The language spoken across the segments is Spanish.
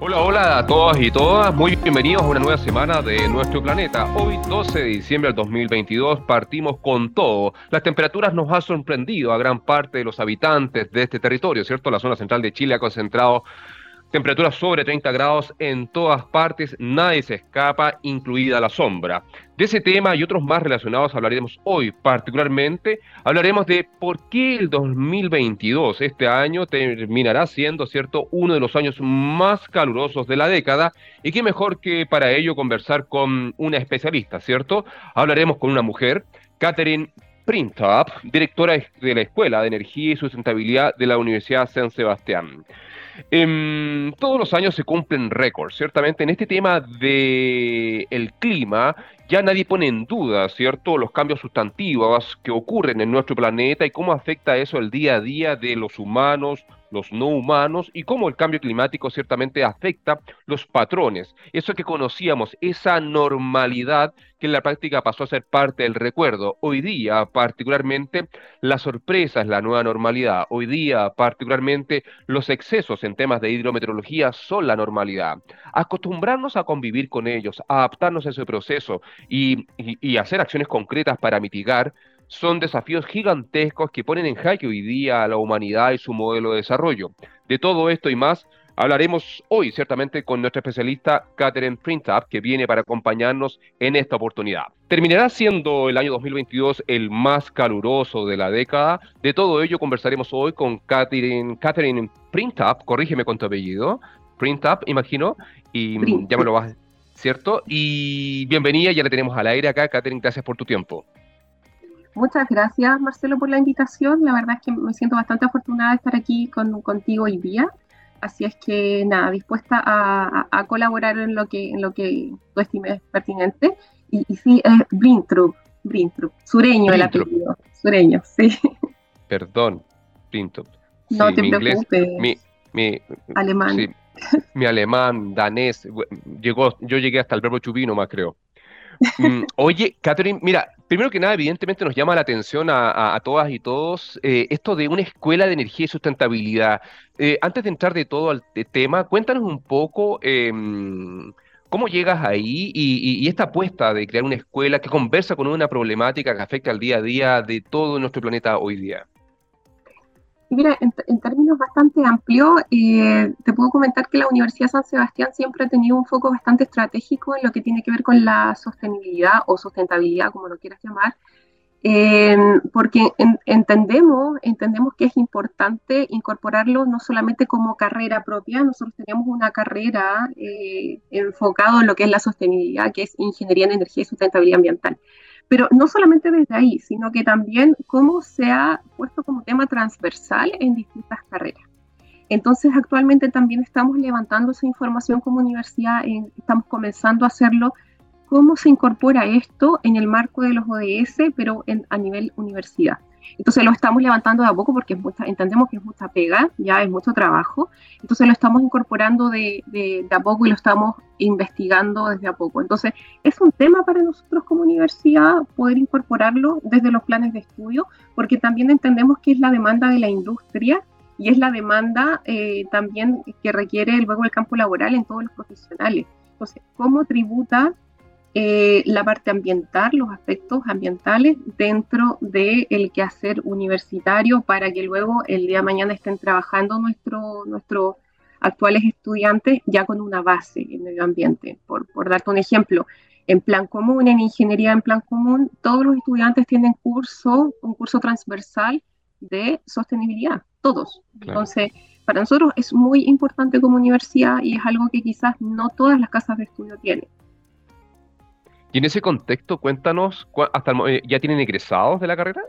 Hola, hola a todas y todas, muy bienvenidos a una nueva semana de nuestro planeta. Hoy, 12 de diciembre del 2022, partimos con todo. Las temperaturas nos han sorprendido a gran parte de los habitantes de este territorio, ¿cierto? La zona central de Chile ha concentrado Temperaturas sobre 30 grados en todas partes, nadie se escapa, incluida la sombra. De ese tema y otros más relacionados hablaremos hoy. Particularmente hablaremos de por qué el 2022, este año, terminará siendo, ¿cierto?, uno de los años más calurosos de la década. Y qué mejor que para ello conversar con una especialista, ¿cierto? Hablaremos con una mujer, Catherine Printup, directora de la Escuela de Energía y Sustentabilidad de la Universidad San Sebastián. Em, todos los años se cumplen récords, ciertamente en este tema del el clima ya nadie pone en duda, ¿cierto?, los cambios sustantivos que ocurren en nuestro planeta y cómo afecta eso el día a día de los humanos, los no humanos y cómo el cambio climático ciertamente afecta los patrones. Eso que conocíamos, esa normalidad que en la práctica pasó a ser parte del recuerdo. Hoy día, particularmente, la sorpresa es la nueva normalidad. Hoy día, particularmente, los excesos en temas de hidrometeorología son la normalidad. Acostumbrarnos a convivir con ellos, adaptarnos a ese proceso y, y hacer acciones concretas para mitigar son desafíos gigantescos que ponen en jaque hoy día a la humanidad y su modelo de desarrollo. De todo esto y más hablaremos hoy ciertamente con nuestra especialista Catherine Printup, que viene para acompañarnos en esta oportunidad. Terminará siendo el año 2022 el más caluroso de la década. De todo ello conversaremos hoy con Catherine, Catherine Printup, corrígeme con tu apellido, Printup, imagino, y ya me lo vas, ¿cierto? Y bienvenida, ya la tenemos al aire acá. Catherine, gracias por tu tiempo. Muchas gracias, Marcelo, por la invitación. La verdad es que me siento bastante afortunada de estar aquí con, contigo hoy día. Así es que, nada, dispuesta a, colaborar en lo que en lo que tú estimes pertinente. Y, sí, es Brintrup, Brintrup, sureño el apellido, sureño, sí. Perdón, Brintrup. no te preocupes. mi, alemán. mi alemán, danés, llegó, yo llegué hasta el verbo chubino más creo. Mm, oye, Catherine, mira, primero que nada, evidentemente nos llama la atención a, todas y todos eh, esto de una escuela de energía y sustentabilidad. Eh, antes de entrar de todo al tema, cuéntanos un poco em, cómo llegas ahí y, y, esta apuesta de crear una escuela que conversa con una problemática que afecta al día a día de todo nuestro planeta hoy día. Mira, en, términos bastante amplios, eh, te puedo comentar que la Universidad San Sebastián siempre ha tenido un foco bastante estratégico en lo que tiene que ver con la sostenibilidad o sustentabilidad, como lo quieras llamar, porque entendemos, entendemos que es importante incorporarlo no solamente como carrera propia, nosotros tenemos una carrera eh, enfocada en lo que es la sostenibilidad, que es Ingeniería en Energía y Sustentabilidad Ambiental. Pero no solamente desde ahí, sino que también cómo se ha puesto como tema transversal en distintas carreras. Entonces, actualmente también estamos levantando esa información como universidad, estamos comenzando a hacerlo, cómo se incorpora esto en el marco de los ODS, pero a nivel universidad. Entonces lo estamos levantando de a poco porque entendemos que es mucha pega, ya es mucho trabajo. Entonces lo estamos incorporando de, de, a poco y lo estamos investigando desde a poco. Entonces es un tema para nosotros como universidad poder incorporarlo desde los planes de estudio porque también entendemos que es la demanda de la industria y es la demanda eh, también que requiere luego el campo laboral en todos los profesionales. Entonces, ¿cómo tributa eh, la parte ambiental, los aspectos ambientales dentro del el quehacer universitario para que luego el día de mañana estén trabajando nuestro, nuestros actuales estudiantes ya con una base en medio ambiente. Por, por darte un ejemplo, en plan común, en ingeniería en plan común, todos los estudiantes tienen curso, un curso transversal de sostenibilidad, todos. Entonces, para nosotros es muy importante como universidad y es algo que quizás no todas las casas de estudio tienen. Y en ese contexto, cuéntanos, hasta eh, ¿ya tienen egresados de la carrera?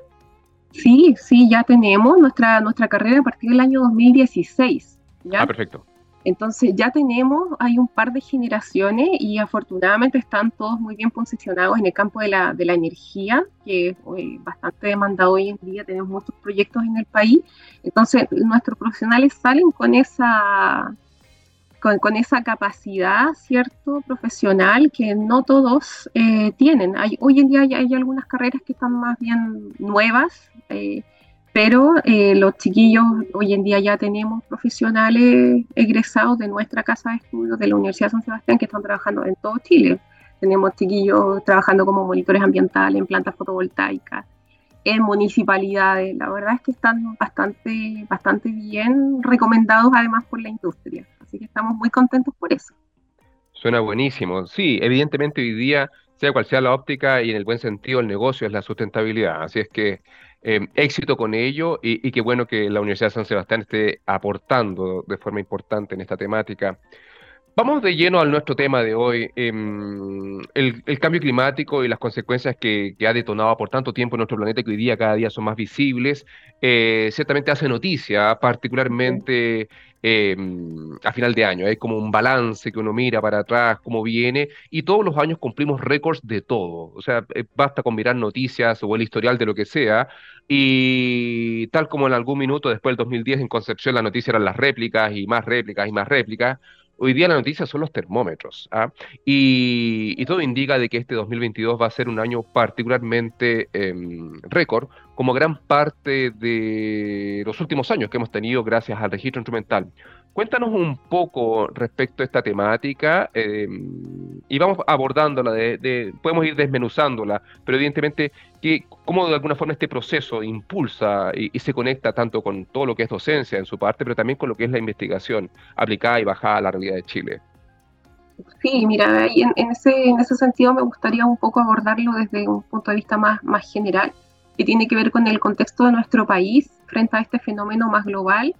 Sí, sí, ya tenemos nuestra, nuestra carrera a partir del año 2016. ¿ya? Ah, perfecto. Entonces ya tenemos, hay un par de generaciones y afortunadamente están todos muy bien posicionados en el campo de la, de la energía, que es eh, bastante demandado hoy en día, tenemos muchos proyectos en el país. Entonces nuestros profesionales salen con esa, con, esa capacidad, ¿cierto?, profesional que no todos eh, tienen. Hay, hoy en día hay, hay, algunas carreras que están más bien nuevas, eh, pero eh, los chiquillos, hoy en día ya tenemos profesionales egresados de nuestra casa de estudios de la Universidad de San Sebastián que están trabajando en todo Chile. Tenemos chiquillos trabajando como monitores ambientales en plantas fotovoltaicas, en municipalidades. La verdad es que están bastante, bastante bien recomendados además por la industria. Así que estamos muy contentos por eso. Suena buenísimo. Sí, evidentemente hoy día, sea cual sea la óptica y en el buen sentido el negocio es la sustentabilidad. Así es que eh, éxito con ello y, y qué bueno que la Universidad de San Sebastián esté aportando de forma importante en esta temática. Vamos de lleno al nuestro tema de hoy, em, el, cambio climático y las consecuencias que, ha detonado por tanto tiempo en nuestro planeta que hoy día cada día son más visibles. Eh, ciertamente hace noticia, particularmente em, a final de año. Hay como un balance que uno mira para atrás, cómo viene, y todos los años cumplimos récords de todo. O sea, eh, basta con mirar noticias o el historial de lo que sea, y tal como en algún minuto después del 2010 en Concepción la noticia eran las réplicas y más réplicas y más réplicas, Hoy día la noticia son los termómetros, ¿ah? y, todo indica de que este 2022 va a ser un año particularmente em, récord, como gran parte de los últimos años que hemos tenido gracias al registro instrumental. Cuéntanos un poco respecto a esta temática em, y vamos abordándola, de, podemos ir desmenuzándola, pero evidentemente que, cómo de alguna forma este proceso impulsa y, se conecta tanto con todo lo que es docencia en su parte, pero también con lo que es la investigación aplicada y bajada a la realidad de Chile. Sí, mira, en, en, ese, en ese sentido me gustaría un poco abordarlo desde un punto de vista más, más general, que tiene que ver con el contexto de nuestro país frente a este fenómeno más global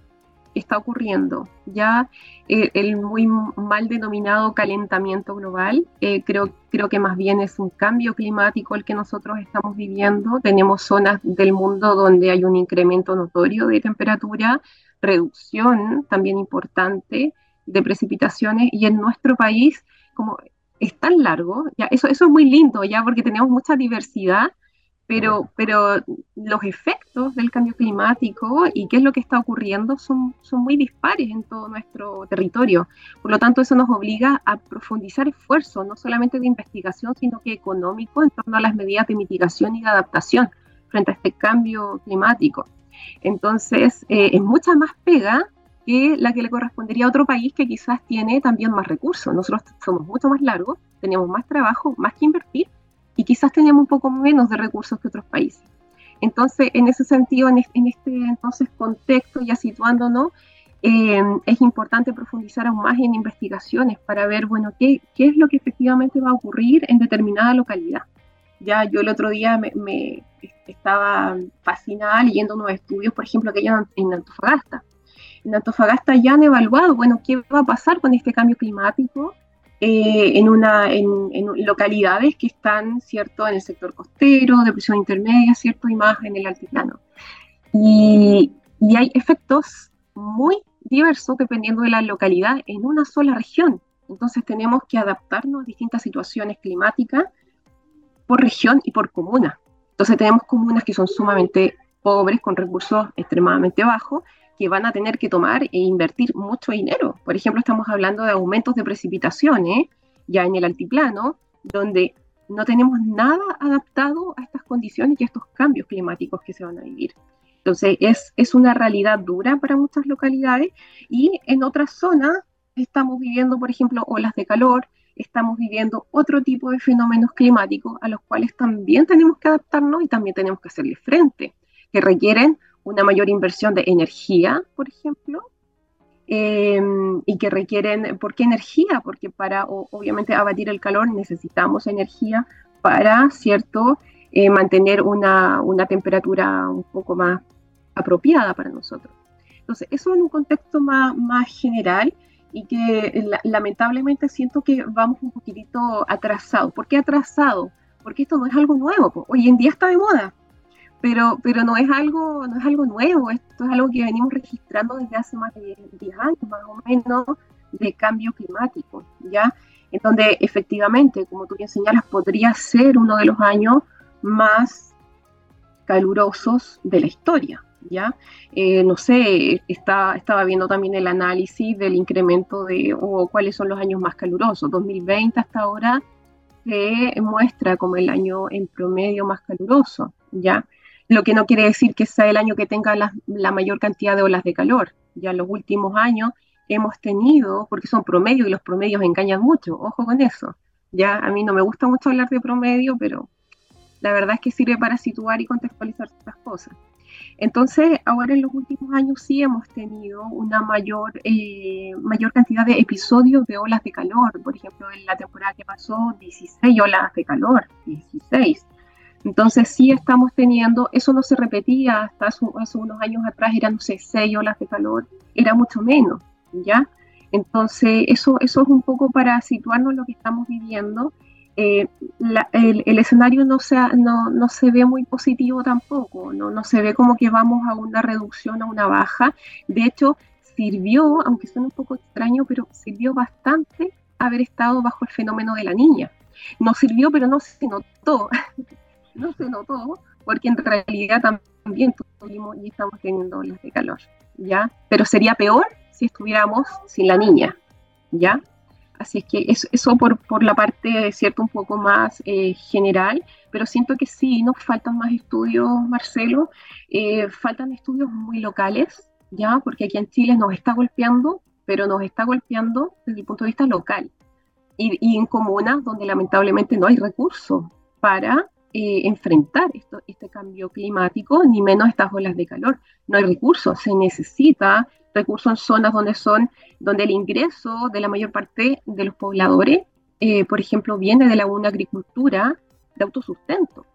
está ocurriendo. Ya eh, el muy mal denominado calentamiento global, eh, creo, creo que más bien es un cambio climático el que nosotros estamos viviendo. Tenemos zonas del mundo donde hay un incremento notorio de temperatura, reducción también importante de precipitaciones y en nuestro país como es tan largo, ya eso, eso es muy lindo ya porque tenemos mucha diversidad pero, pero los efectos del cambio climático y qué es lo que está ocurriendo son, son muy dispares en todo nuestro territorio. Por lo tanto, eso nos obliga a profundizar esfuerzos, no solamente de investigación, sino que económico en torno a las medidas de mitigación y de adaptación frente a este cambio climático. Entonces, eh, es mucha más pega que la que le correspondería a otro país que quizás tiene también más recursos. Nosotros somos mucho más largos, tenemos más trabajo, más que invertir y quizás tenemos un poco menos de recursos que otros países. Entonces, en ese sentido, en este, entonces contexto, ya situándonos, eh, es importante profundizar aún más en investigaciones para ver, bueno, qué, qué, es lo que efectivamente va a ocurrir en determinada localidad. Ya yo el otro día me, estaba fascinada leyendo unos estudios, por ejemplo, que hay en Antofagasta. En Antofagasta ya han evaluado, bueno, qué va a pasar con este cambio climático eh, en, una, en, localidades que están, ¿cierto?, en el sector costero, de presión intermedia, ¿cierto?, y más en el altiplano. Y, y hay efectos muy diversos dependiendo de la localidad en una sola región. Entonces tenemos que adaptarnos a distintas situaciones climáticas por región y por comuna. Entonces tenemos comunas que son sumamente pobres, con recursos extremadamente bajos, que van a tener que tomar e invertir mucho dinero. Por ejemplo, estamos hablando de aumentos de precipitaciones ya en el altiplano, donde no tenemos nada adaptado a estas condiciones y a estos cambios climáticos que se van a vivir. Entonces, es, es una realidad dura para muchas localidades y en otras zonas estamos viviendo, por ejemplo, olas de calor, estamos viviendo otro tipo de fenómenos climáticos a los cuales también tenemos que adaptarnos y también tenemos que hacerle frente, que requieren una mayor inversión de energía, por ejemplo, em, y que requieren, ¿por qué energía? Porque para, obviamente, abatir el calor necesitamos energía para, ¿cierto?, eh, mantener una, una, temperatura un poco más apropiada para nosotros. Entonces, eso en un contexto más, más general y que lamentablemente siento que vamos un poquitito atrasados. ¿Por qué atrasado? Porque esto no es algo nuevo. Hoy en día está de moda pero, pero no, es algo, no es algo nuevo, esto es algo que venimos registrando desde hace más de 10 años, más o menos, de cambio climático, ¿ya? En donde efectivamente, como tú bien señalas, podría ser uno de los años más calurosos de la historia, ¿ya? Eh, no sé, está, estaba viendo también el análisis del incremento de, o cuáles son los años más calurosos. 2020 hasta ahora se muestra como el año en promedio más caluroso, ¿ya? Lo que no quiere decir que sea el año que tenga la, mayor cantidad de olas de calor. Ya en los últimos años hemos tenido, porque son promedios y los promedios engañan mucho, ojo con eso. Ya a mí no me gusta mucho hablar de promedio, pero la verdad es que sirve para situar y contextualizar estas cosas. Entonces, ahora en los últimos años sí hemos tenido una mayor, eh, mayor cantidad de episodios de olas de calor. Por ejemplo, en la temporada que pasó, 16 olas de calor, 16. Entonces sí estamos teniendo, eso no se repetía hasta hace, unos años atrás, eran, no sé, 6 olas de calor, era mucho menos, ¿ya? Entonces eso, eso es un poco para situarnos lo que estamos viviendo eh, el, escenario no se, no, no, se ve muy positivo tampoco, ¿no? no se ve como que vamos a una reducción, a una baja. De hecho, sirvió, aunque suene un poco extraño, pero sirvió bastante haber estado bajo el fenómeno de la niña. No sirvió, pero no se notó, no se notó, porque en realidad también tuvimos y estamos teniendo olas de calor, ¿ya? Pero sería peor si estuviéramos sin la niña, ¿ya? Así es que eso, por, por, la parte, ¿cierto?, un poco más eh, general, pero siento que sí, nos faltan más estudios, Marcelo, eh, faltan estudios muy locales, ¿ya? Porque aquí en Chile nos está golpeando, pero nos está golpeando desde el punto de vista local y, en comunas donde lamentablemente no hay recursos para eh, enfrentar esto, este cambio climático, ni menos estas olas de calor. No hay recursos, se necesita recursos en zonas donde son, donde el ingreso de la mayor parte de los pobladores, eh, por ejemplo, viene de la una agricultura de autosustento.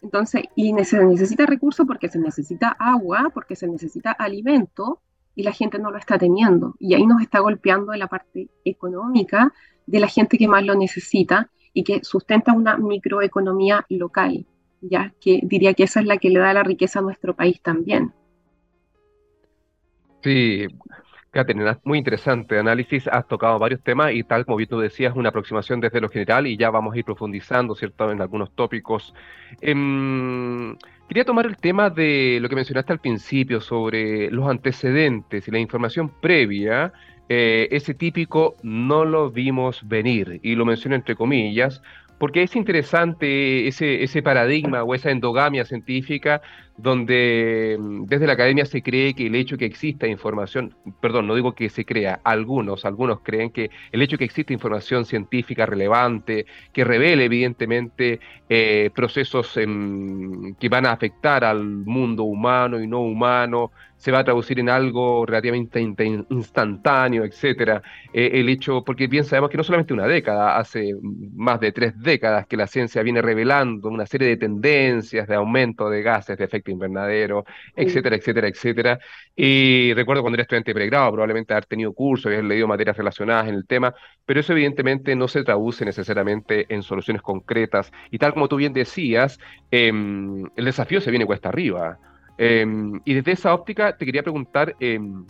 Entonces, y se necesita recursos porque se necesita agua, porque se necesita alimento, y la gente no lo está teniendo. Y ahí nos está golpeando en la parte económica de la gente que más lo necesita y que sustenta una microeconomía local, ya que diría que esa es la que le da la riqueza a nuestro país también. Sí, Catherine, muy interesante análisis. Has tocado varios temas y tal como tú decías, una aproximación desde lo general y ya vamos a ir profundizando, ¿cierto?, en algunos tópicos. Em, quería tomar el tema de lo que mencionaste al principio sobre los antecedentes y la información previa. Eh, ese típico no lo vimos venir y lo menciono entre comillas porque es interesante ese, ese paradigma o esa endogamia científica donde mm, desde la academia se cree que el hecho que exista información, perdón, no digo que se crea, algunos, algunos creen que el hecho que exista información científica relevante, que revele evidentemente eh, procesos que van a afectar al mundo humano y no humano, se va a traducir en algo relativamente instantáneo, etcétera. Eh, el hecho, porque bien sabemos que no solamente una década, hace más de tres décadas que la ciencia viene revelando una serie de tendencias de aumento de gases de efecto invernadero, etcétera, etcétera, etcétera. Y recuerdo cuando era estudiante de pregrado, probablemente haber tenido cursos, haber leído materias relacionadas en el tema, pero eso evidentemente no se traduce necesariamente en soluciones concretas. Y tal como tú bien decías, em, el desafío se viene cuesta arriba. Em, y desde esa óptica te quería preguntar, em,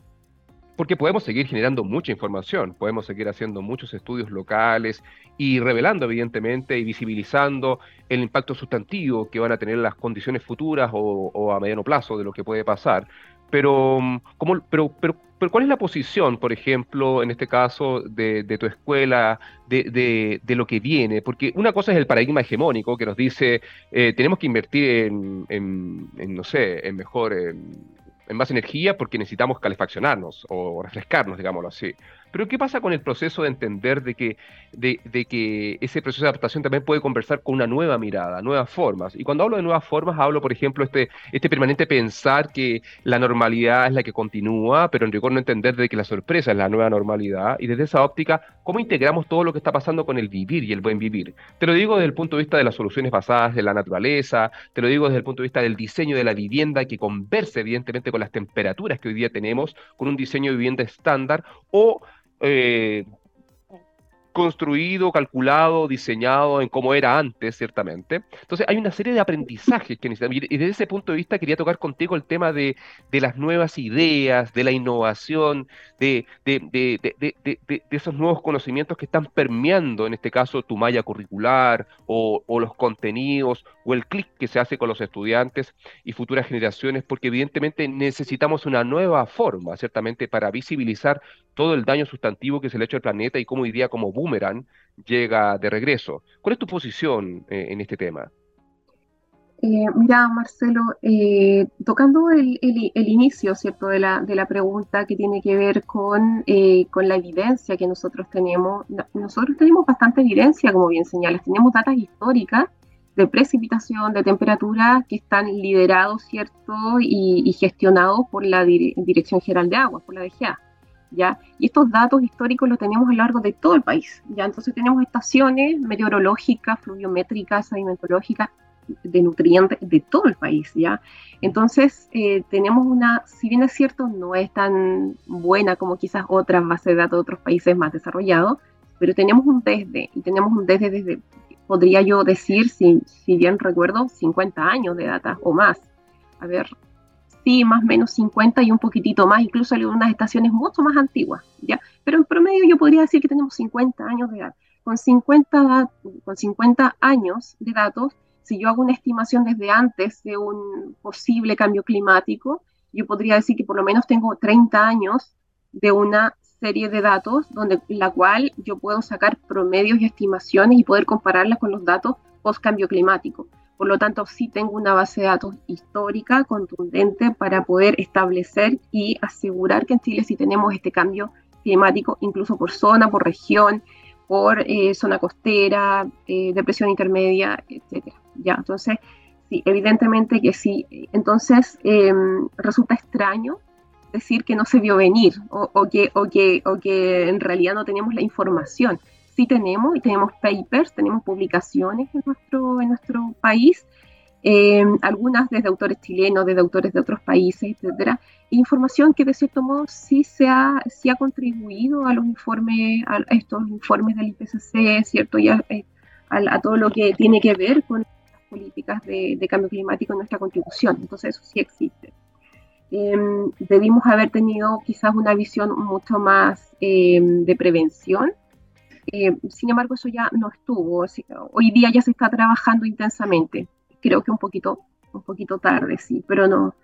porque podemos seguir generando mucha información, podemos seguir haciendo muchos estudios locales y revelando evidentemente y visibilizando el impacto sustantivo que van a tener las condiciones futuras o, a mediano plazo de lo que puede pasar. Pero, ¿cómo, pero, pero, pero, ¿cuál es la posición, por ejemplo, en este caso, de, tu escuela, de, de, lo que viene? Porque una cosa es el paradigma hegemónico que nos dice, eh, tenemos que invertir en, en, no sé, en mejor... En, en más energía porque necesitamos calefaccionarnos o refrescarnos, digámoslo así. Pero ¿qué pasa con el proceso de entender de que, de, que ese proceso de adaptación también puede conversar con una nueva mirada, nuevas formas? Y cuando hablo de nuevas formas, hablo, por ejemplo, este, este permanente pensar que la normalidad es la que continúa, pero en rigor no entender de que la sorpresa es la nueva normalidad. Y desde esa óptica, ¿cómo integramos todo lo que está pasando con el vivir y el buen vivir? Te lo digo desde el punto de vista de las soluciones basadas en la naturaleza, te lo digo desde el punto de vista del diseño de la vivienda que converse evidentemente con las temperaturas que hoy día tenemos, con un diseño de vivienda estándar, o eh, construido, calculado, diseñado en cómo era antes, ciertamente. Entonces hay una serie de aprendizajes que necesitamos. Y desde ese punto de vista quería tocar contigo el tema de, las nuevas ideas, de la innovación, de, de, esos nuevos conocimientos que están permeando, en este caso, tu malla curricular o los contenidos o el clic que se hace con los estudiantes y futuras generaciones, porque evidentemente necesitamos una nueva forma, ciertamente, para visibilizar todo el daño sustantivo que se le ha hecho al planeta y cómo día como boomerang llega de regreso. ¿Cuál es tu posición eh, en este tema? Eh, mira, Marcelo, eh, tocando el, inicio, ¿cierto?, de la, de la, pregunta que tiene que ver con, eh, con la evidencia que nosotros tenemos. Nosotros tenemos bastante evidencia, como bien señalas, tenemos datas históricas de precipitación, de temperatura que están liderados, ¿cierto?, y, gestionados por la Dirección General de Aguas, por la DGA. ¿Ya? Y estos datos históricos los tenemos a lo largo de todo el país, ¿ya? Entonces tenemos estaciones meteorológicas, fluviométricas, sedimentológicas, de nutrientes de todo el país, ¿ya? Entonces, eh, tenemos una, si bien es cierto, no es tan buena como quizás otras bases de datos de otros países más desarrollados, pero tenemos un desde, y tenemos un desde desde, podría yo decir, si, si bien recuerdo, 50 años de data o más. A ver, sí, más o menos 50 y un poquitito más, incluso hay unas estaciones mucho más antiguas, ¿ya? Pero en promedio yo podría decir que tenemos 50 años de edad. Con 50, con 50 años de datos, si yo hago una estimación desde antes de un posible cambio climático, yo podría decir que por lo menos tengo 30 años de una serie de datos donde la cual yo puedo sacar promedios y estimaciones y poder compararlas con los datos post cambio climático. Por lo tanto, sí tengo una base de datos histórica, contundente, para poder establecer y asegurar que en Chile sí tenemos este cambio climático, incluso por zona, por región, por eh, zona costera, eh, depresión intermedia, etcétera. Ya, entonces, sí, evidentemente que sí. Entonces, em, resulta extraño decir que no se vio venir o, que, o, que, o que en realidad no tenemos la información. Sí tenemos, y tenemos papers, tenemos publicaciones en nuestro, en nuestro país, em, algunas desde autores chilenos, desde autores de otros países, etcétera, información que de cierto modo sí se ha, sí ha contribuido a los informes, a estos informes del IPCC, ¿cierto? Y a, eh, a, todo lo que tiene que ver con las políticas de, cambio climático en nuestra contribución. Entonces, eso sí existe. Em, debimos haber tenido quizás una visión mucho más em, de prevención. Em, sin embargo, eso ya no estuvo. Hoy día ya se está trabajando intensamente. Creo que un poquito, un poquito tarde, sí, pero no.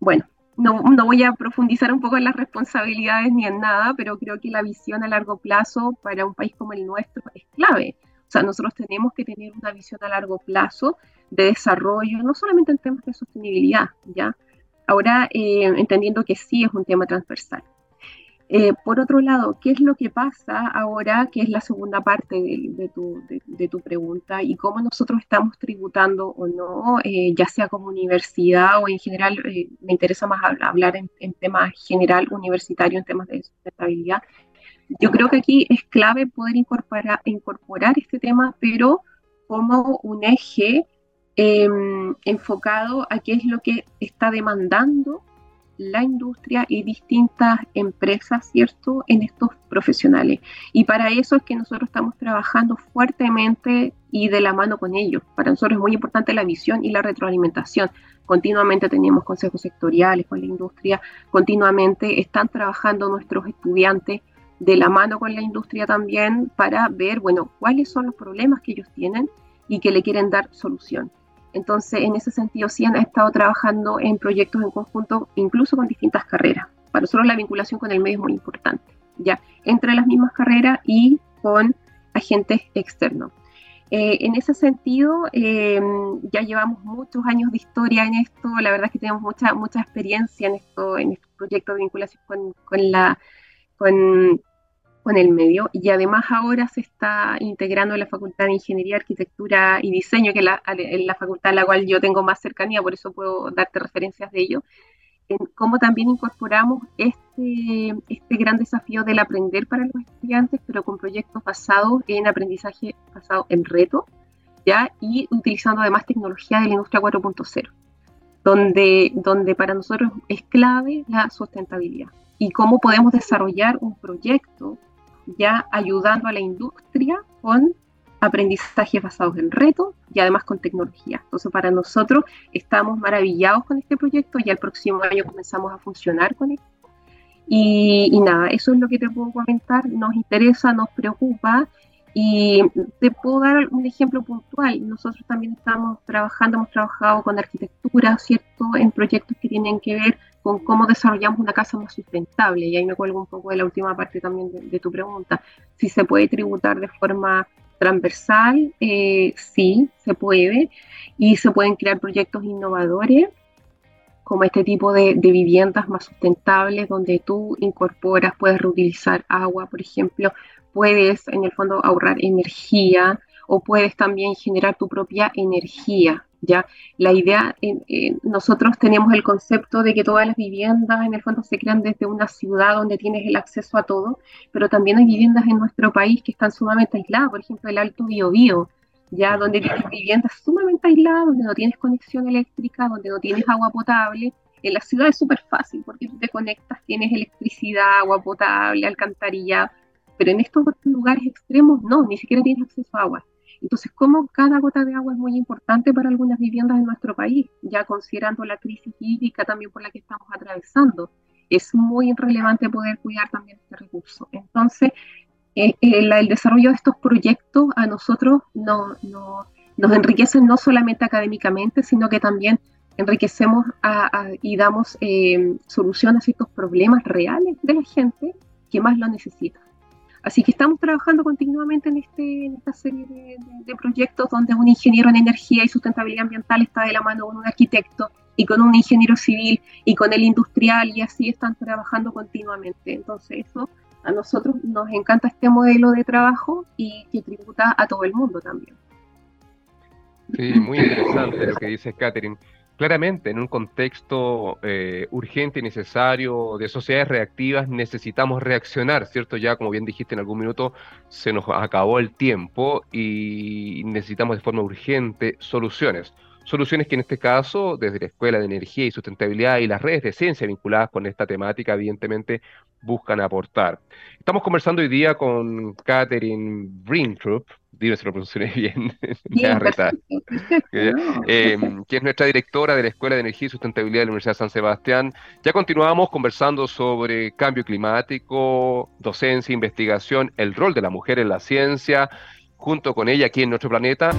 Bueno, no, no, voy a profundizar un poco en las responsabilidades ni en nada, pero creo que la visión a largo plazo para un país como el nuestro es clave. O sea, nosotros tenemos que tener una visión a largo plazo de desarrollo, no solamente en temas de sostenibilidad, ¿ya? Ahora, eh, entendiendo que sí es un tema transversal. Eh, por otro lado, ¿qué es lo que pasa ahora, que es la segunda parte de, tu, pregunta, y cómo nosotros estamos tributando o no, eh, ya sea como universidad o en general, eh, me interesa más hablar en, en temas general universitario, en temas de sustentabilidad. Yo creo que aquí es clave poder incorporar, incorporar este tema, pero como un eje em, enfocado a qué es lo que está demandando la industria y distintas empresas, ¿cierto?, en estos profesionales. Y para eso es que nosotros estamos trabajando fuertemente y de la mano con ellos. Para nosotros es muy importante la visión y la retroalimentación. Continuamente tenemos consejos sectoriales con la industria, continuamente están trabajando nuestros estudiantes de la mano con la industria también para ver, bueno, cuáles son los problemas que ellos tienen y que le quieren dar solución. Entonces, en ese sentido, sí han estado trabajando en proyectos en conjunto, incluso con distintas carreras. Para nosotros la vinculación con el medio es muy importante, ya, entre las mismas carreras y con agentes externos. Eh, en ese sentido, em, ya llevamos muchos años de historia en esto, la verdad es que tenemos mucha, mucha experiencia en esto, en estos proyectos de vinculación con, con la, con, con el medio y además ahora se está integrando en la Facultad de Ingeniería, Arquitectura y Diseño, que es la, la facultad a la cual yo tengo más cercanía, por eso puedo darte referencias de ello, en cómo también incorporamos este, este gran desafío del aprender para los estudiantes, pero con proyectos basados en aprendizaje basado en reto, ¿ya? y utilizando además tecnología de la industria 4.0, donde, donde para nosotros es clave la sustentabilidad y cómo podemos desarrollar un proyecto ya ayudando a la industria con aprendizajes basados en retos y además con tecnología. Entonces, para nosotros estamos maravillados con este proyecto, y el próximo año comenzamos a funcionar con esto. Y, y, nada, eso es lo que te puedo comentar, nos interesa, nos preocupa y te puedo dar un ejemplo puntual. Nosotros también estamos trabajando, hemos trabajado con arquitectura, ¿cierto?, en proyectos que tienen que ver con cómo desarrollamos una casa más sustentable. Y ahí me cuelgo un poco de la última parte también de, tu pregunta. Si se puede tributar de forma transversal, eh, sí, se puede, y se pueden crear proyectos innovadores como este tipo de, viviendas más sustentables donde tú incorporas, puedes reutilizar agua, por ejemplo, puedes en el fondo ahorrar energía o puedes también generar tu propia energía. ¿ya? La idea, nosotros tenemos el concepto de que todas las viviendas en el fondo se crean desde una ciudad donde tienes el acceso a todo, pero también hay viviendas en nuestro país que están sumamente aisladas, por ejemplo el Alto Biobío, ya donde tienes viviendas sumamente aisladas, donde no tienes conexión eléctrica, donde no tienes agua potable. En la ciudad es súper fácil porque tú te conectas, tienes electricidad, agua potable, alcantarilla, pero en estos lugares extremos no, ni siquiera tienes acceso a agua. Entonces, como cada gota de agua es muy importante para algunas viviendas en nuestro país, ya considerando la crisis hídrica también por la que estamos atravesando, es muy relevante poder cuidar también este recurso. Entonces, eh, eh, el desarrollo de estos proyectos a nosotros no, nos enriquecen no solamente académicamente, sino que también enriquecemos y damos eh, soluciones a estos problemas reales de la gente que más lo necesita. Así que estamos trabajando continuamente en, este, esta serie de, proyectos donde un ingeniero en energía y sustentabilidad ambiental está de la mano con un arquitecto y con un ingeniero civil y con el industrial y así están trabajando continuamente. Entonces eso a nosotros nos encanta este modelo de trabajo y que tributa a todo el mundo también. Sí, muy interesante lo que dice Catherine. Claramente, en un contexto eh, urgente y necesario de sociedades reactivas, necesitamos reaccionar, ¿cierto? Ya, como bien dijiste en algún minuto, se nos acabó el tiempo y necesitamos de forma urgente soluciones. Soluciones que en este caso, desde la Escuela de Energía y Sustentabilidad y las redes de ciencia vinculadas con esta temática, evidentemente buscan aportar. Estamos conversando hoy día con Catherine Brintrup, dime si lo pronuncié bien, em, que es nuestra directora de la Escuela de Energía y Sustentabilidad de la Universidad de San Sebastián. Ya continuamos conversando sobre cambio climático, docencia, investigación, el rol de la mujer en la ciencia, junto con ella aquí en nuestro planeta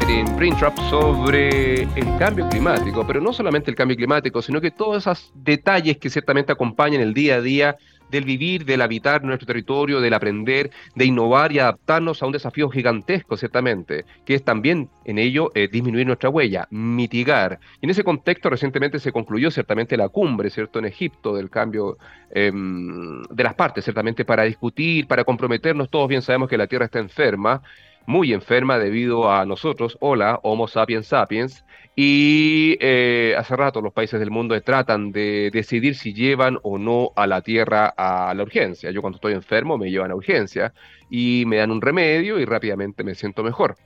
en Trap sobre el cambio climático, pero no solamente el cambio climático, sino que todos esos detalles que ciertamente acompañan el día a día del vivir, del habitar nuestro territorio, del aprender, de innovar y adaptarnos a un desafío gigantesco, ciertamente, que es también en ello eh, disminuir nuestra huella, mitigar. Y en ese contexto recientemente se concluyó ciertamente la cumbre, ¿cierto?, en Egipto del cambio em, de las partes, ciertamente para discutir, para comprometernos. Todos bien sabemos que la Tierra está enferma muy enferma debido a nosotros, hola, Homo sapiens sapiens, y eh, hace rato los países del mundo tratan de decidir si llevan o no a la Tierra a la urgencia. Yo cuando estoy enfermo me llevan a urgencia y me dan un remedio y rápidamente me siento mejor.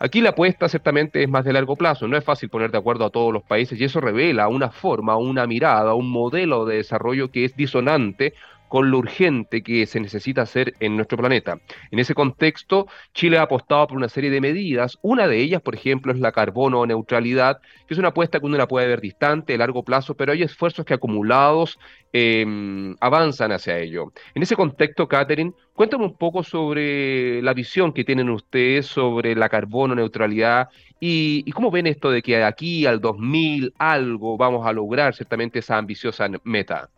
Aquí la apuesta ciertamente es más de largo plazo, no es fácil poner de acuerdo a todos los países y eso revela una forma, una mirada, un modelo de desarrollo que es disonante con lo urgente que se necesita hacer en nuestro planeta. En ese contexto, Chile ha apostado por una serie de medidas. Una de ellas, por ejemplo, es la carbono neutralidad, que es una apuesta que uno la puede ver distante, a largo plazo, pero hay esfuerzos que acumulados em, avanzan hacia ello. En ese contexto, Catherine, cuéntame un poco sobre la visión que tienen ustedes sobre la carbono neutralidad y, y cómo ven esto de que aquí al 2000 algo vamos a lograr ciertamente esa ambiciosa meta.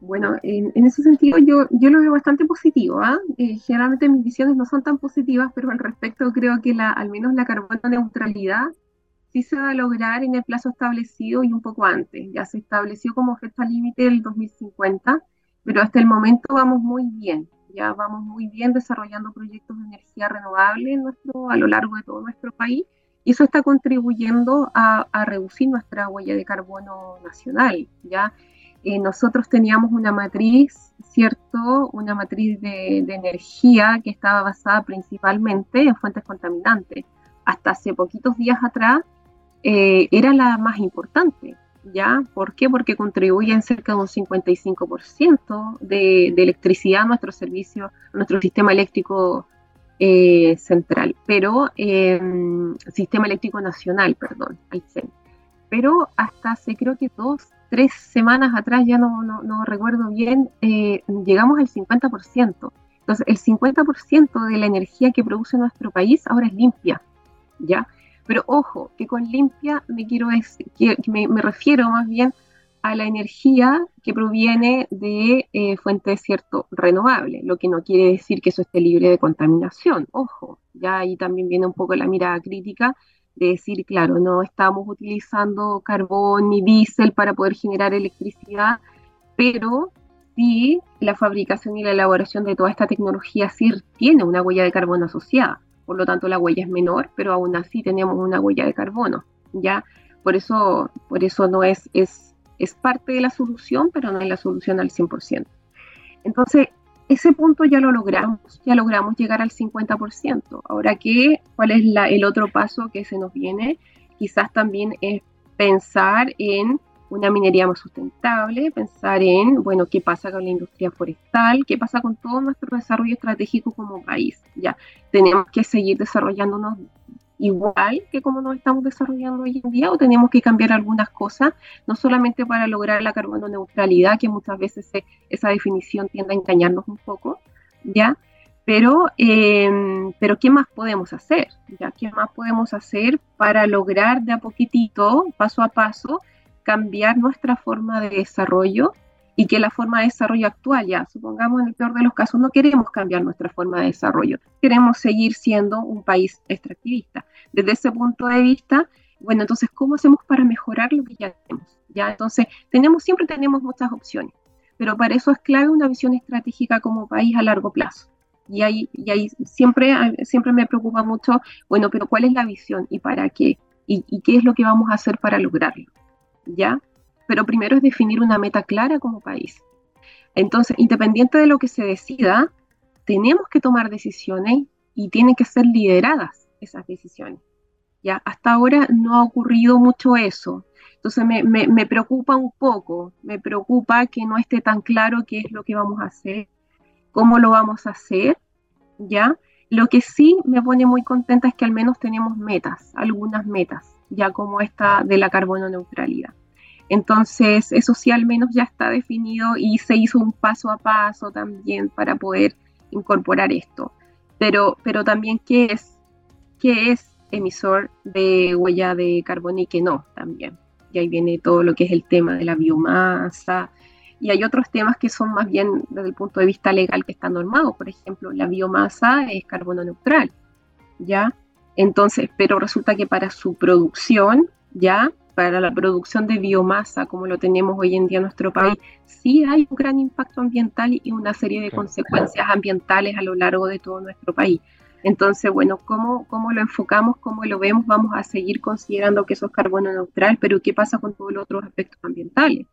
Bueno, en, ese sentido yo, yo lo veo bastante positivo. ¿ah? Eh, generalmente mis visiones no son tan positivas, pero al respecto creo que la, al menos la carbono neutralidad sí se va a lograr en el plazo establecido y un poco antes. Ya se estableció como fecha límite el 2050, pero hasta el momento vamos muy bien. Ya vamos muy bien desarrollando proyectos de energía renovable en nuestro, a lo largo de todo nuestro país y eso está contribuyendo a, a reducir nuestra huella de carbono nacional. ¿ya? Eh, nosotros teníamos una matriz, ¿cierto? Una matriz de, energía que estaba basada principalmente en fuentes contaminantes. Hasta hace poquitos días atrás eh, era la más importante, ¿ya? ¿Por qué? Porque contribuye en cerca de un 55% de, electricidad a nuestro servicio, a nuestro sistema eléctrico eh, central, pero em, sistema eléctrico nacional, perdón, al CEN. Pero hasta hace creo que dos tres semanas atrás, ya no, no, recuerdo bien, eh, llegamos al 50%. Entonces, el 50% de la energía que produce nuestro país ahora es limpia, ¿ya? Pero ojo, que con limpia me quiero decir, que me, refiero más bien a la energía que proviene de eh, fuentes cierto renovables, lo que no quiere decir que eso esté libre de contaminación. Ojo, ya ahí también viene un poco la mirada crítica de decir, claro, no estamos utilizando carbón ni diésel para poder generar electricidad, pero sí la fabricación y la elaboración de toda esta tecnología sí tiene una huella de carbono asociada. Por lo tanto, la huella es menor, pero aún así tenemos una huella de carbono. ¿ya? Por eso, por eso no es, es es parte de la solución, pero no es la solución al 100%. Entonces, ese punto ya lo logramos, ya logramos llegar al 50%. Ahora, ¿qué, ¿cuál es el otro paso que se nos viene? Quizás también es pensar en una minería más sustentable, pensar en, bueno, qué pasa con la industria forestal, qué pasa con todo nuestro desarrollo estratégico como país. Ya tenemos que seguir desarrollándonos igual que como nos estamos desarrollando hoy en día o tenemos que cambiar algunas cosas, no solamente para lograr la carbono neutralidad, que muchas veces esa definición tiende a engañarnos un poco, ¿ya? Pero, em, pero ¿qué más podemos hacer? ¿ya? ¿Qué más podemos hacer para lograr de a poquitito, paso a paso, cambiar nuestra forma de desarrollo y que la forma de desarrollo actual, ya supongamos en el peor de los casos, no queremos cambiar nuestra forma de desarrollo, queremos seguir siendo un país extractivista. Desde ese punto de vista, bueno, entonces, ¿cómo hacemos para mejorar lo que ya tenemos? Ya, entonces, tenemos, siempre tenemos muchas opciones, pero para eso es clave una visión estratégica como país a largo plazo. Y ahí, y ahí siempre, siempre me preocupa mucho, bueno, pero ¿cuál es la visión y para qué? ¿Y, y qué es lo que vamos a hacer para lograrlo? ¿Ya? Pero primero es definir una meta clara como país. Entonces, independiente de lo que se decida, tenemos que tomar decisiones y tienen que ser lideradas esas decisiones. Ya, hasta ahora no ha ocurrido mucho eso. Entonces me, me, preocupa un poco, me preocupa que no esté tan claro qué es lo que vamos a hacer, cómo lo vamos a hacer, ¿ya? Lo que sí me pone muy contenta es que al menos tenemos metas, algunas metas, ya como esta de la carbono neutralidad. Entonces, eso sí al menos ya está definido y se hizo un paso a paso también para poder incorporar esto. Pero, pero también, ¿qué es, qué es emisor de huella de carbono y qué no también? Y ahí viene todo lo que es el tema de la biomasa. Y hay otros temas que son más bien desde el punto de vista legal que están normados. Por ejemplo, la biomasa es carbono neutral, ¿ya? Entonces, pero resulta que para su producción, ¿ya? Para la producción de biomasa, como lo tenemos hoy en día en nuestro país, sí hay un gran impacto ambiental y una serie de consecuencias ambientales a lo largo de todo nuestro país. Entonces, bueno, ¿cómo, ¿cómo lo enfocamos, cómo lo vemos? Vamos a seguir considerando que eso es carbono neutral, pero ¿qué pasa con todos los otros aspectos ambientales?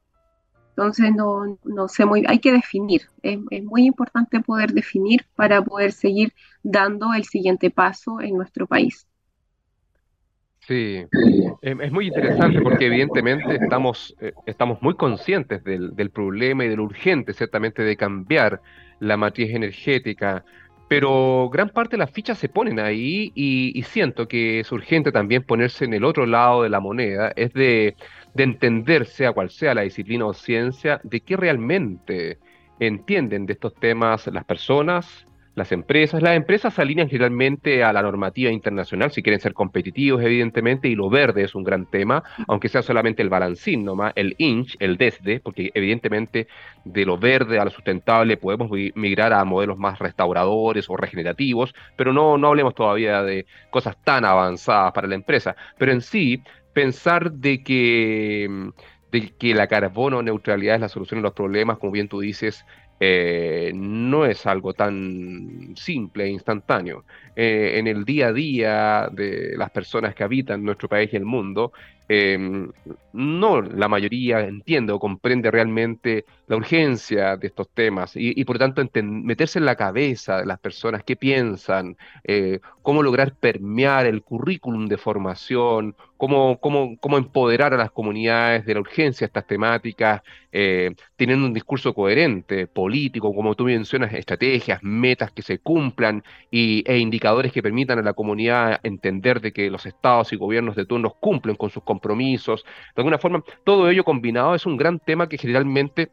Entonces, no, no sé muy hay que definir. Es, es muy importante poder definir para poder seguir dando el siguiente paso en nuestro país. Sí, es muy interesante porque evidentemente estamos, eh, estamos muy conscientes del, del, problema y de lo urgente, ciertamente, de cambiar la matriz energética, pero gran parte de las fichas se ponen ahí y, siento que es urgente también ponerse en el otro lado de la moneda, es de, de entender, sea cual sea la disciplina o ciencia, de qué realmente entienden de estos temas las personas, las empresas. Las empresas se alinean generalmente a la normativa internacional si quieren ser competitivos, evidentemente, y lo verde es un gran tema, aunque sea solamente el balancín nomás, el inch, el desde, porque evidentemente de lo verde a lo sustentable podemos migrar a modelos más restauradores o regenerativos, pero no, no hablemos todavía de cosas tan avanzadas para la empresa. Pero en sí, pensar de que de que la carbono neutralidad es la solución a los problemas, como bien tú dices, eh, no es algo tan simple e instantáneo. Eh, en el día a día de las personas que habitan nuestro país y el mundo, Em, no la mayoría entiende o comprende realmente la urgencia de estos temas y, por tanto meterse en la cabeza de las personas qué piensan, eh, cómo lograr permear el currículum de formación, cómo, cómo, cómo, empoderar a las comunidades de la urgencia estas temáticas, eh, teniendo un discurso coherente, político, como tú mencionas, estrategias, metas que se cumplan y, e indicadores que permitan a la comunidad entender de que los estados y gobiernos de turnos cumplen con sus compromisos. De alguna forma, todo ello combinado es un gran tema que generalmente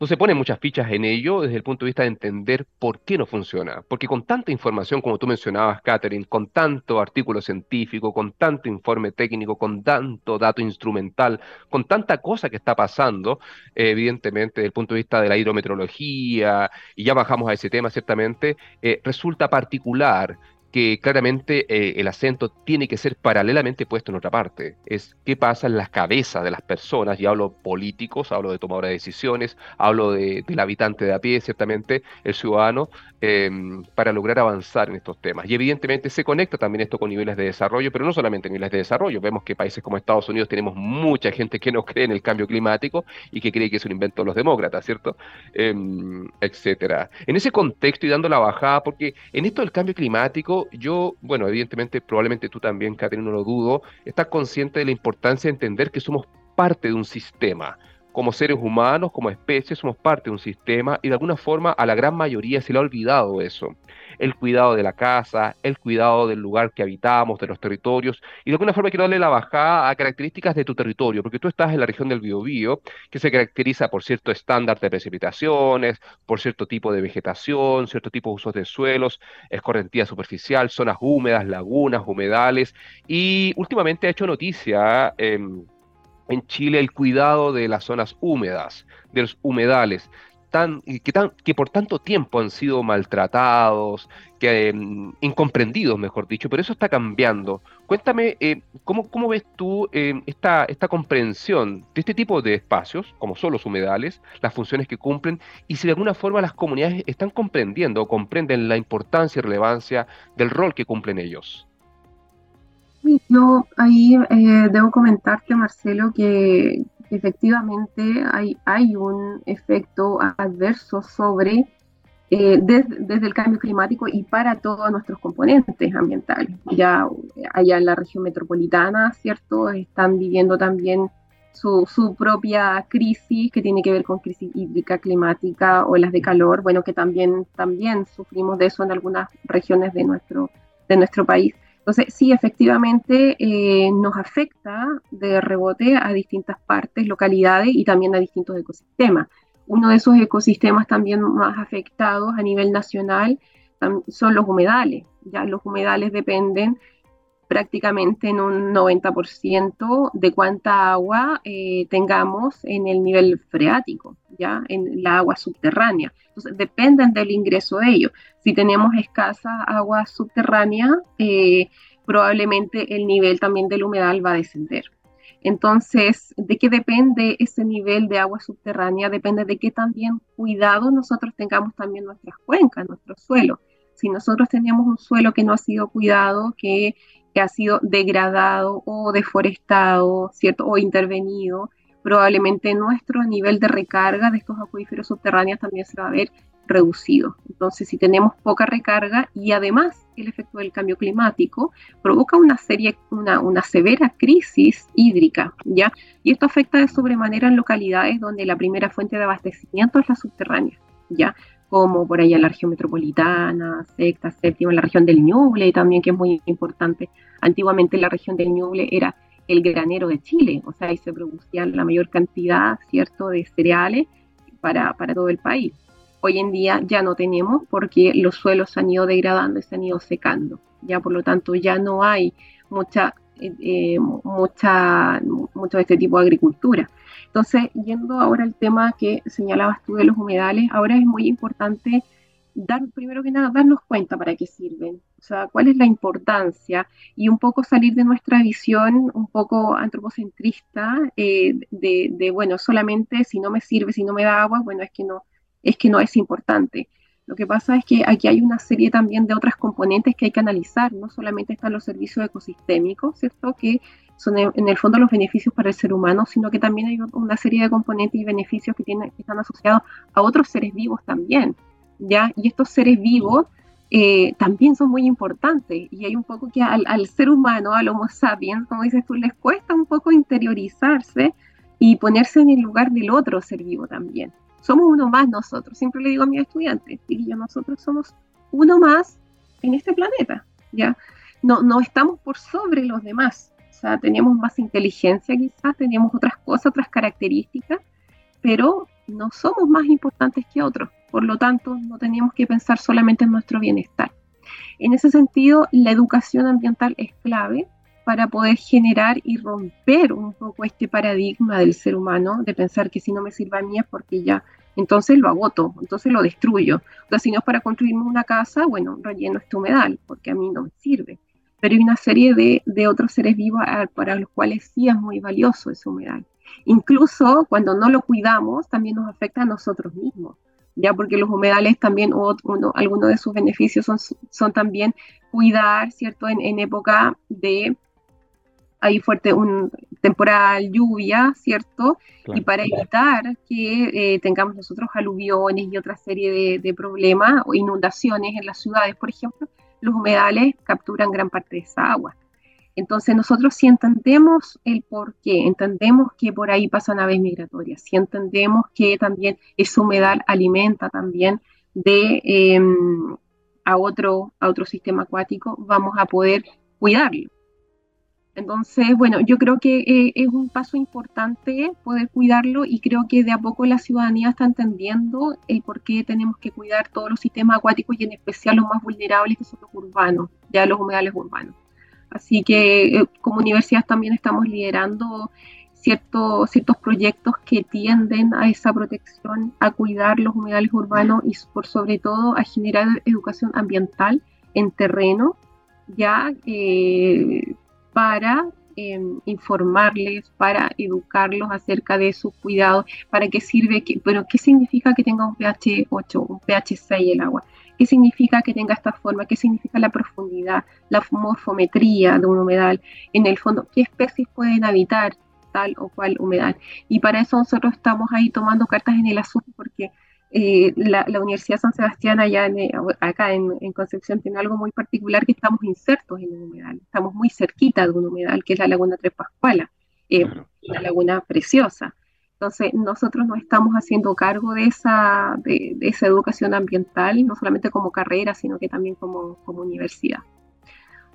no se ponen muchas fichas en ello desde el punto de vista de entender por qué no funciona. Porque con tanta información, como tú mencionabas, Catherine, con tanto artículo científico, con tanto informe técnico, con tanto dato instrumental, con tanta cosa que está pasando, eh, evidentemente, desde el punto de vista de la hidrometeorología, y ya bajamos a ese tema, ciertamente, eh, resulta particular que claramente eh, el acento tiene que ser paralelamente puesto en otra parte. Es qué pasa en las cabezas de las personas, y hablo políticos, hablo de tomadores de decisiones, hablo de, del habitante de a pie, ciertamente, el ciudadano, em, para lograr avanzar en estos temas. Y evidentemente se conecta también esto con niveles de desarrollo, pero no solamente niveles de desarrollo. Vemos que países como Estados Unidos tenemos mucha gente que no cree en el cambio climático y que cree que es un invento de los demócratas, ¿cierto? Em, etcétera. En ese contexto y dando la bajada, porque en esto del cambio climático, yo, bueno, evidentemente, probablemente tú también, Catherine, no lo dudo, estás consciente de la importancia de entender que somos parte de un sistema. Como seres humanos, como especie, somos parte de un sistema y de alguna forma a la gran mayoría se le ha olvidado eso. El cuidado de la casa, el cuidado del lugar que habitamos, de los territorios, y de alguna forma quiero darle la bajada a características de tu territorio, porque tú estás en la región del Biobío, que se caracteriza por cierto estándar de precipitaciones, por cierto tipo de vegetación, cierto tipo de usos de suelos, escorrentía superficial, zonas húmedas, lagunas, humedales, y últimamente ha hecho noticia em, en Chile el cuidado de las zonas húmedas, de los humedales que, tan, que por tanto tiempo han sido maltratados, que, mm, incomprendidos, mejor dicho, pero eso está cambiando. Cuéntame, eh, ¿cómo, ¿cómo, ves tú eh, esta, esta comprensión de este tipo de espacios, como son los humedales, las funciones que cumplen, y si de alguna forma las comunidades están comprendiendo o comprenden la importancia y relevancia del rol que cumplen ellos? Yo ahí eh, debo comentarte, Marcelo, que, efectivamente hay, hay un efecto adverso sobre eh, desde el cambio climático y para todos nuestros componentes ambientales. Ya allá en la región metropolitana, ¿cierto? Están viviendo también su, su, propia crisis que tiene que ver con crisis hídrica, climática o las de calor, bueno, que también, también sufrimos de eso en algunas regiones de nuestro, de nuestro país. Entonces, sí, efectivamente eh, nos afecta de rebote a distintas partes, localidades y también a distintos ecosistemas. Uno de esos ecosistemas también más afectados a nivel nacional son los humedales. Ya los humedales dependen prácticamente en un 90% de cuánta agua eh, tengamos en el nivel freático, ya en la agua subterránea. Entonces, dependen del ingreso de ellos. Si tenemos escasa agua subterránea, eh, probablemente el nivel también del humedal va a descender. Entonces, ¿de qué depende ese nivel de agua subterránea? Depende de qué también cuidado nosotros tengamos también nuestras cuencas, nuestro suelo. Si nosotros tenemos un suelo que no ha sido cuidado, que que ha sido degradado o deforestado, ¿cierto? O intervenido, probablemente nuestro nivel de recarga de estos acuíferos subterráneos también se va a ver reducido. Entonces, si tenemos poca recarga y además el efecto del cambio climático provoca una serie, una, una severa crisis hídrica, ¿ya? Y esto afecta de sobremanera en localidades donde la primera fuente de abastecimiento es la subterránea, ¿ya? Como por allá la región metropolitana, sexta, séptima, la región del Ñuble también, que es muy importante. Antiguamente la región del Ñuble era el granero de Chile, o sea, ahí se producía la mayor cantidad, ¿cierto?, de cereales para, para todo el país. Hoy en día ya no tenemos porque los suelos se han ido degradando y se han ido secando. Ya por lo tanto ya no hay mucha, eh, mucha, mucho de este tipo de agricultura. Entonces, yendo ahora al tema que señalabas tú de los humedales, ahora es muy importante dar, primero que nada, darnos cuenta para qué sirven, o sea, cuál es la importancia y un poco salir de nuestra visión un poco antropocentrista eh, de, de, bueno, solamente si no me sirve, si no me da agua, bueno, es que no, es que no es importante. Lo que pasa es que aquí hay una serie también de otras componentes que hay que analizar, no solamente están los servicios ecosistémicos, ¿cierto? Que son en, el fondo los beneficios para el ser humano, sino que también hay una serie de componentes y beneficios que, tienen, están asociados a otros seres vivos también, ¿ya? Y estos seres vivos eh, también son muy importantes y hay un poco que al, ser humano, al Homo sapiens, como dices tú, les cuesta un poco interiorizarse y ponerse en el lugar del otro ser vivo también. Somos uno más nosotros, siempre le digo a mis estudiantes, y yo, nosotros somos uno más en este planeta, ¿ya? No, no estamos por sobre los demás, sea, teníamos más inteligencia quizás, teníamos otras cosas, otras características, pero no somos más importantes que otros, por lo tanto no tenemos que pensar solamente en nuestro bienestar. En ese sentido, la educación ambiental es clave para poder generar y romper un poco este paradigma del ser humano de pensar que si no me sirve a mí es porque ya, entonces lo agoto, entonces lo destruyo. O si no es para construirme una casa, bueno, relleno este humedal porque a mí no me sirve. Pero hay una serie de, de otros seres vivos para los cuales sí es muy valioso ese humedal. Incluso cuando no lo cuidamos, también nos afecta a nosotros mismos ya porque los humedales también, uno, algunos de sus beneficios son, son también cuidar, ¿cierto? En, en, época de hay fuerte un temporal lluvia, ¿cierto? Y para evitar que eh, tengamos nosotros aluviones y otra serie de, problemas o inundaciones en las ciudades, por ejemplo, los humedales capturan gran parte de esa agua. Entonces nosotros si entendemos el por qué, entendemos que por ahí pasan aves migratorias, si entendemos que también ese humedal alimenta también de em, a, otro, a otro sistema acuático, vamos a poder cuidarlo. Entonces, bueno, yo creo que eh, es un paso importante poder cuidarlo y creo que de a poco la ciudadanía está entendiendo el por qué tenemos que cuidar todos los sistemas acuáticos y en especial los más vulnerables que son los urbanos, ya los humedales urbanos. Así que eh, como universidad también estamos liderando ciertos, ciertos proyectos que tienden a esa protección, a cuidar los humedales urbanos y por sobre todo a generar educación ambiental en terreno, ya eh, para em, informarles, para educarlos acerca de sus cuidados, para qué sirve, que, bueno, qué significa que tenga un pH 8, un pH 6 el agua, qué significa que tenga esta forma, qué significa la profundidad, la morfometría de un humedal, en el fondo, qué especies pueden habitar tal o cual humedal. Y para eso nosotros estamos ahí tomando cartas en el asunto porque eh, la, Universidad San Sebastián allá en, eh, acá en, Concepción tiene algo muy particular que estamos insertos en un humedal, estamos muy cerquita de un humedal que es la Laguna Tres Pascuala, eh, una laguna preciosa. Entonces nosotros nos estamos haciendo cargo de esa, de, esa educación ambiental, no solamente como carrera, sino que también como, como universidad.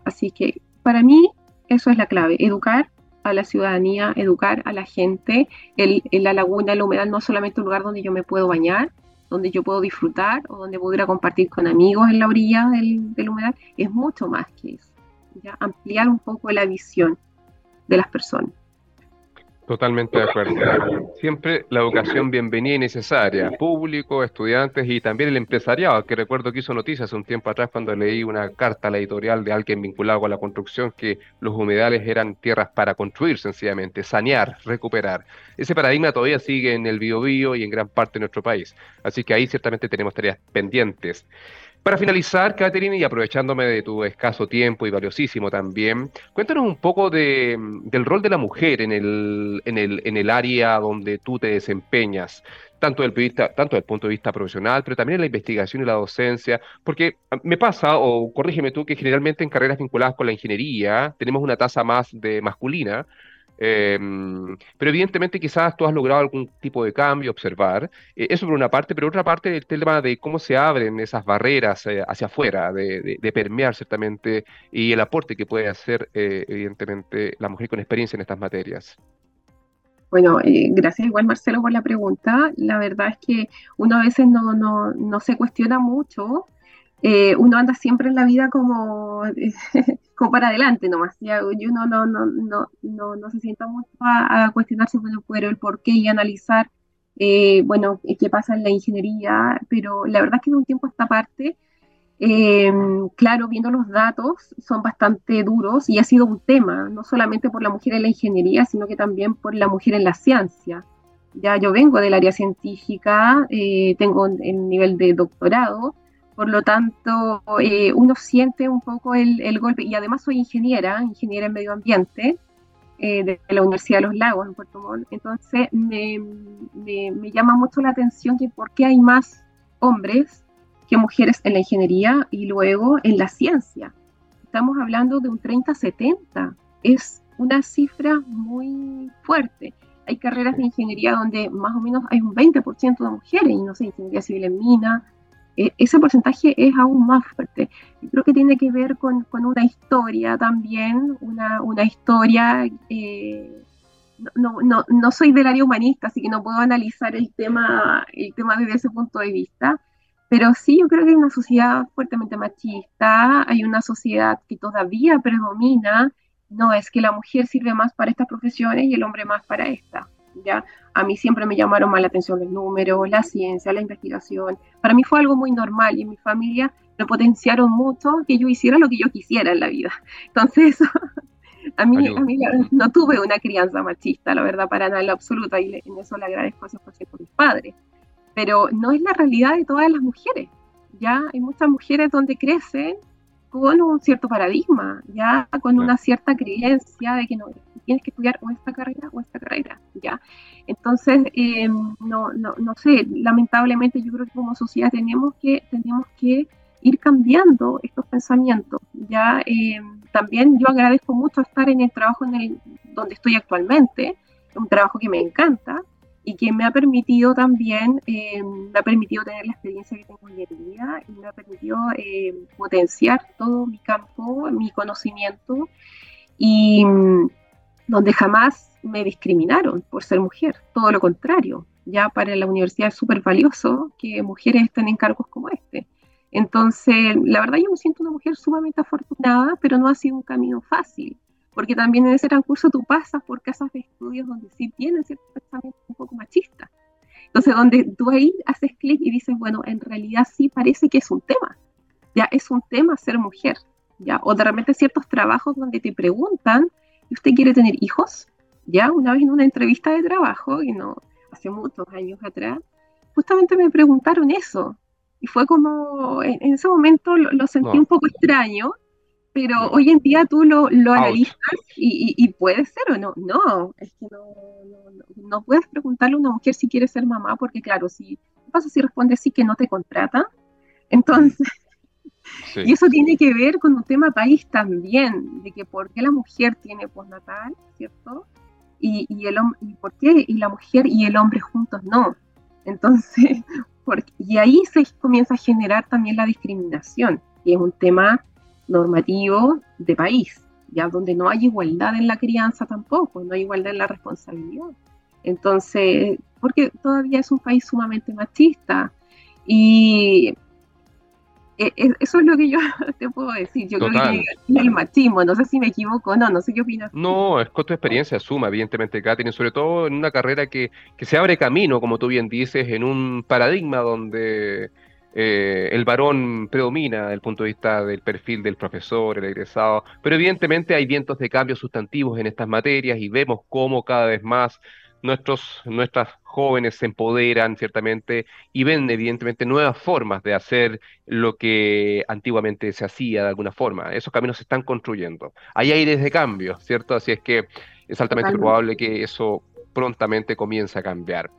Así que para mí eso es la clave, educar a la ciudadanía, educar a la gente. El, la laguna, el humedal no es solamente un lugar donde yo me puedo bañar, donde yo puedo disfrutar o donde pudiera compartir con amigos en la orilla del, del humedal, es mucho más que eso. ¿ya? Ampliar un poco la visión de las personas. Totalmente de acuerdo. Siempre la educación bienvenida y necesaria, público, estudiantes y también el empresariado, que recuerdo que hizo noticias un tiempo atrás cuando leí una carta a la editorial de alguien vinculado con la construcción que los humedales eran tierras para construir sencillamente, sanear, recuperar. Ese paradigma todavía sigue en el biobío y en gran parte de nuestro país. Así que ahí ciertamente tenemos tareas pendientes. Para finalizar, Catherine, y aprovechándome de tu escaso tiempo y valiosísimo también, cuéntanos un poco de, del rol de la mujer en el, en, el, en el área donde tú te desempeñas, tanto del, vista, tanto del punto de vista profesional, pero también en la investigación y la docencia, porque me pasa, o corrígeme tú, que generalmente en carreras vinculadas con la ingeniería tenemos una tasa más de masculina, Em, pero evidentemente quizás tú has logrado algún tipo de cambio, observar. Eh, eso por una parte, pero otra parte el tema de cómo se abren esas barreras eh, hacia afuera, de, de, permear ciertamente y el aporte que puede hacer eh, evidentemente la mujer con experiencia en estas materias. Bueno, gracias igual Marcelo por la pregunta. La verdad es que uno a veces no, no, no se cuestiona mucho. Uno anda siempre en la vida como como para adelante nomás, ya, y uno no, no, no, no, no se sienta mucho a, cuestionarse, bueno, pero el por qué y analizar, eh, bueno, qué pasa en la ingeniería, pero la verdad es que de un tiempo a esta parte, eh, claro, viendo los datos, son bastante duros y ha sido un tema, no solamente por la mujer en la ingeniería, sino que también por la mujer en la ciencia. Ya yo vengo del área científica, eh, tengo el nivel de doctorado, por lo tanto, eh, uno siente un poco el, golpe, y además soy ingeniera, ingeniera en medio ambiente, eh, de la Universidad de los Lagos en Puerto Montt, entonces me, llama mucho la atención que por qué hay más hombres que mujeres en la ingeniería y luego en la ciencia. Estamos hablando de un 30-70, es una cifra muy fuerte. Hay carreras de ingeniería donde más o menos hay un 20% de mujeres, y no sé, ingeniería civil en mina, ese porcentaje es aún más fuerte. Creo que tiene que ver con, una historia también, una, una historia eh, no, no, no soy del área humanista, así que no puedo analizar el tema, el tema desde ese punto de vista, pero sí yo creo que hay una sociedad fuertemente machista, hay una sociedad que todavía predomina, no es que la mujer sirve más para estas profesiones y el hombre más para esta. ¿Ya? A mí siempre me llamaron más la atención los números, la ciencia, la investigación. Para mí fue algo muy normal y en mi familia me potenciaron mucho que yo hiciera lo que yo quisiera en la vida. Entonces, a mí, a mí no tuve una crianza machista, la verdad, para nada en lo absoluto, y en eso le agradezco a por mis padres. Pero no es la realidad de todas las mujeres. Ya hay muchas mujeres donde crecen con un cierto paradigma, ya con una cierta creencia de que no tienes que estudiar o esta carrera o esta carrera, ya. Entonces, em, no, no, no sé, lamentablemente yo creo que como sociedad tenemos que, tenemos que ir cambiando estos pensamientos, ya. Em, también yo agradezco mucho estar en el trabajo en el, donde estoy actualmente, un trabajo que me encanta, y que me ha permitido también, eh, me ha permitido tener la experiencia que tengo hoy en día y me ha permitido eh, potenciar todo mi campo, mi conocimiento y donde jamás me discriminaron por ser mujer, todo lo contrario, ya para la universidad es súper valioso que mujeres estén en cargos como este. Entonces, la verdad yo me siento una mujer sumamente afortunada, pero no ha sido un camino fácil porque también en ese transcurso tú pasas por casas de estudios donde sí tienen ciertos pensamientos un poco machistas. Entonces, donde tú ahí haces clic y dices, bueno, en realidad sí parece que es un tema, ya es un tema ser mujer, ya, o de ciertos trabajos donde te preguntan, ¿y usted quiere tener hijos? Ya, una vez en una entrevista de trabajo, y no, hace muchos años atrás, justamente me preguntaron eso, y fue como, en, ese momento lo, sentí un poco extraño, pero hoy en día tú lo, lo analizas y, y, puede ser o no. No, es que no, no, puedes preguntarle a una mujer si quiere ser mamá, porque claro, si, ¿qué pasa si responde sí que no te contrata? Entonces, y eso tiene que ver con un tema país también, de que por qué la mujer tiene postnatal, ¿cierto? Y, y, el, y por qué y la mujer y el hombre juntos no. Entonces, porque, y ahí se comienza a generar también la discriminación, y es un tema normativo de país, ya donde no hay igualdad en la crianza tampoco, no hay igualdad en la responsabilidad. Entonces, porque todavía es un país sumamente machista y eso es lo que yo te puedo decir. Yo creo que el machismo, no sé si me equivoco no, no sé qué opinas. No, es con tu experiencia suma, evidentemente, Katherine, sobre todo en una carrera que, que se abre camino, como tú bien dices, en un paradigma donde eh, el varón predomina desde el punto de vista del perfil del profesor, el egresado, pero evidentemente hay vientos de cambio sustantivos en estas materias y vemos cómo cada vez más nuestros, nuestras jóvenes se empoderan ciertamente y ven evidentemente nuevas formas de hacer lo que antiguamente se hacía de alguna forma. Esos caminos se están construyendo. Hay aires de cambio, ¿cierto? Así es que es altamente probable que eso prontamente comience a cambiar.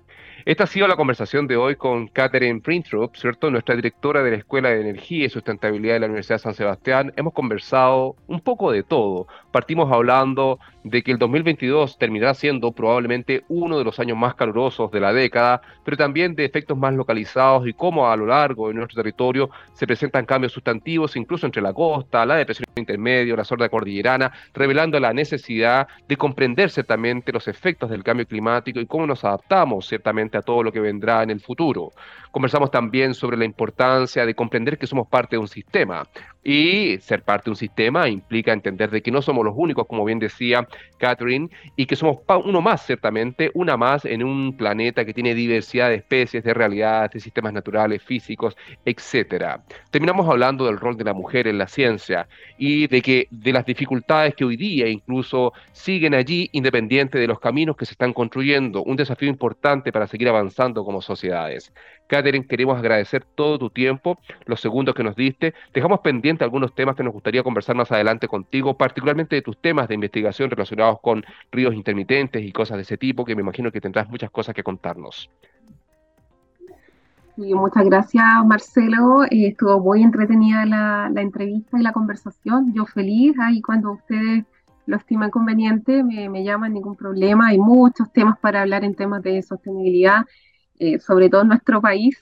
Esta ha sido la conversación de hoy con Catherine Printhrup, ¿cierto? Nuestra directora de la Escuela de Energía y Sustentabilidad de la Universidad de San Sebastián. Hemos conversado un poco de todo. Partimos hablando de que el 2022 terminará siendo probablemente uno de los años más calurosos de la década, pero también de efectos más localizados y cómo a lo largo de nuestro territorio se presentan cambios sustantivos, incluso entre la costa, la depresión intermedio, la zona cordillerana, revelando la necesidad de comprender ciertamente los efectos del cambio climático y cómo nos adaptamos ciertamente a todo lo que vendrá en el futuro. Conversamos también sobre la importancia de comprender que somos parte de un sistema, y ser parte de un sistema implica entender de que no somos los únicos, como bien decía Catherine, y que somos uno más, ciertamente, una más en un planeta que tiene diversidad de especies, de realidades, de sistemas naturales, físicos, etc. Terminamos hablando del rol de la mujer en la ciencia y de que de las dificultades que hoy día incluso siguen allí, independiente de los caminos que se están construyendo, un desafío importante para seguir avanzando como sociedades. Catherine, queremos agradecer todo tu tiempo, los segundos que nos diste. Dejamos pendiente algunos temas que nos gustaría conversar más adelante contigo, particularmente de tus temas de investigación relacionados con ríos intermitentes y cosas de ese tipo, que me imagino que tendrás muchas cosas que contarnos. Sí, muchas gracias, Marcelo. Eh, estuvo muy entretenida la, entrevista y la conversación. Yo feliz. Ahí cuando ustedes lo estiman conveniente, me llaman, ningún problema. Hay muchos temas para hablar en temas de sostenibilidad eh, sobre todo en nuestro país,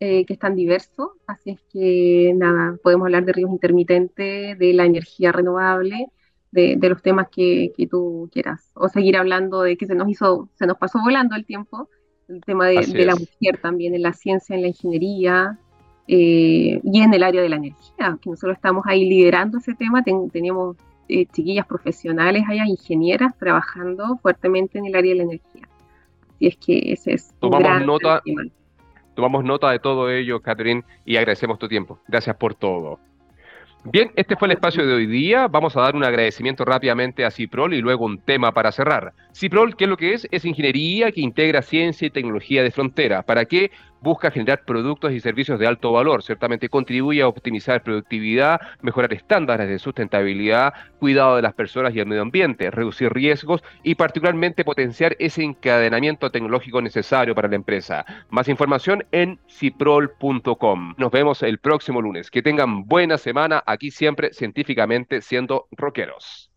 eh, que es tan diverso. Así es que, nada, podemos hablar de ríos intermitentes, de la energía renovable, de, los temas que, tú quieras. O seguir hablando de que se nos hizo, se nos pasó volando el tiempo, el tema de, la mujer también en la ciencia, en la ingeniería eh, y en el área de la energía, que nosotros estamos ahí liderando ese tema, teníamos eh, chiquillas profesionales allá, ingenieras, trabajando fuertemente en el área de la energía. Y es que ese es Tomamos nota. Tomamos nota de todo ello, Catherine, y agradecemos tu tiempo. Gracias por todo. Bien, este fue el espacio de hoy día. Vamos a dar un agradecimiento rápidamente a Ciprol y luego un tema para cerrar. Ciprol, ¿qué es lo que es? Es ingeniería que integra ciencia y tecnología de frontera. ¿Para qué? Busca generar productos y servicios de alto valor, ciertamente contribuye a optimizar productividad, mejorar estándares de sustentabilidad, cuidado de las personas y el medio ambiente, reducir riesgos y particularmente potenciar ese encadenamiento tecnológico necesario para la empresa. Más información en ciprol.com. Nos vemos el próximo lunes. Que tengan buena semana aquí siempre científicamente siendo rockeros.